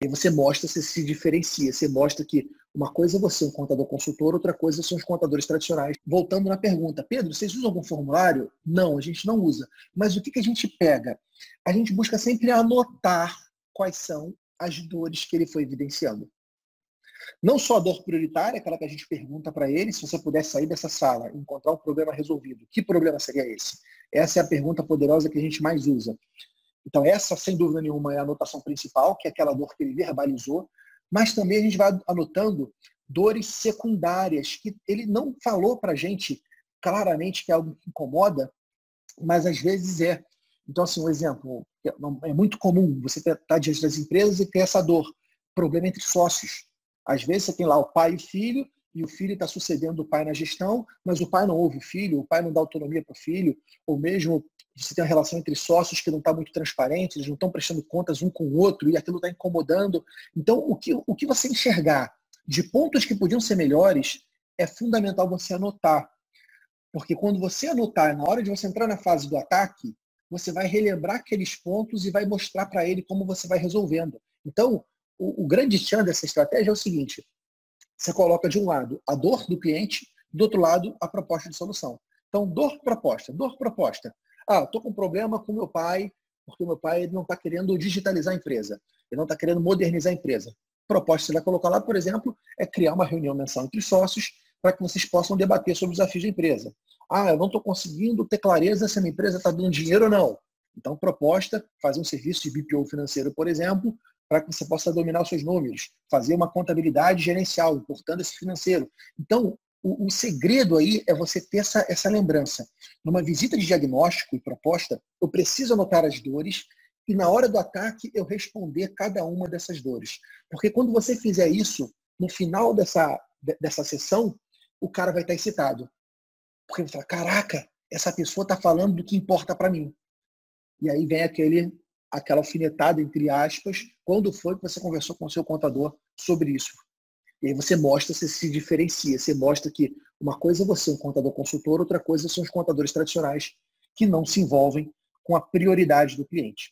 E você mostra, você se diferencia, você mostra que uma coisa é você, um contador consultor, outra coisa são os contadores tradicionais. Voltando na pergunta, Pedro, vocês usam algum formulário? Não, a gente não usa. Mas o que, que a gente pega? A gente busca sempre anotar quais são as dores que ele foi evidenciando. Não só a dor prioritária, aquela que a gente pergunta para ele, se você pudesse sair dessa sala e encontrar um problema resolvido, que problema seria esse? Essa é a pergunta poderosa que a gente mais usa. Então, essa, sem dúvida nenhuma, é a anotação principal, que é aquela dor que ele verbalizou, mas também a gente vai anotando dores secundárias, que ele não falou para a gente claramente que é algo que incomoda, mas às vezes é. Então, assim, um exemplo, é muito comum você estar tá diante das empresas e ter essa dor, problema entre sócios. Às vezes você tem lá o pai e o filho, e o filho está sucedendo o pai na gestão, mas o pai não ouve o filho, o pai não dá autonomia para o filho, ou mesmo você tem uma relação entre sócios que não está muito transparente, eles não estão prestando contas um com o outro e aquilo está incomodando. Então, o que, o que você enxergar de pontos que podiam ser melhores é fundamental você anotar. Porque quando você anotar, na hora de você entrar na fase do ataque, você vai relembrar aqueles pontos e vai mostrar para ele como você vai resolvendo. Então, o, o grande tchan dessa estratégia é o seguinte: você coloca de um lado a dor do cliente, do outro lado a proposta de solução. Então, dor, proposta, dor, proposta. Ah, estou com um problema com meu pai, porque meu pai não está querendo digitalizar a empresa, ele não está querendo modernizar a empresa. Proposta que você vai colocar lá, por exemplo, é criar uma reunião mensal entre sócios para que vocês possam debater sobre os desafios da empresa. Ah, eu não estou conseguindo ter clareza se a minha empresa está dando dinheiro ou não. Então, proposta, fazer um serviço de BPO financeiro, por exemplo, para que você possa dominar os seus números, fazer uma contabilidade gerencial, importando esse financeiro. Então, o, o, segredo aí é você ter essa, essa lembrança. Numa visita de diagnóstico e proposta, eu preciso anotar as dores e na hora do ataque eu responder cada uma dessas dores. Porque quando você fizer isso, no final dessa, dessa sessão, o cara vai estar excitado. Porque ele fala, caraca, essa pessoa está falando do que importa para mim. E aí vem aquele aquela alfinetada, entre aspas, quando foi que você conversou com o seu contador sobre isso. E aí você mostra, você se diferencia, você mostra que uma coisa é você, um contador consultor, outra coisa são os contadores tradicionais que não se envolvem com a prioridade do cliente.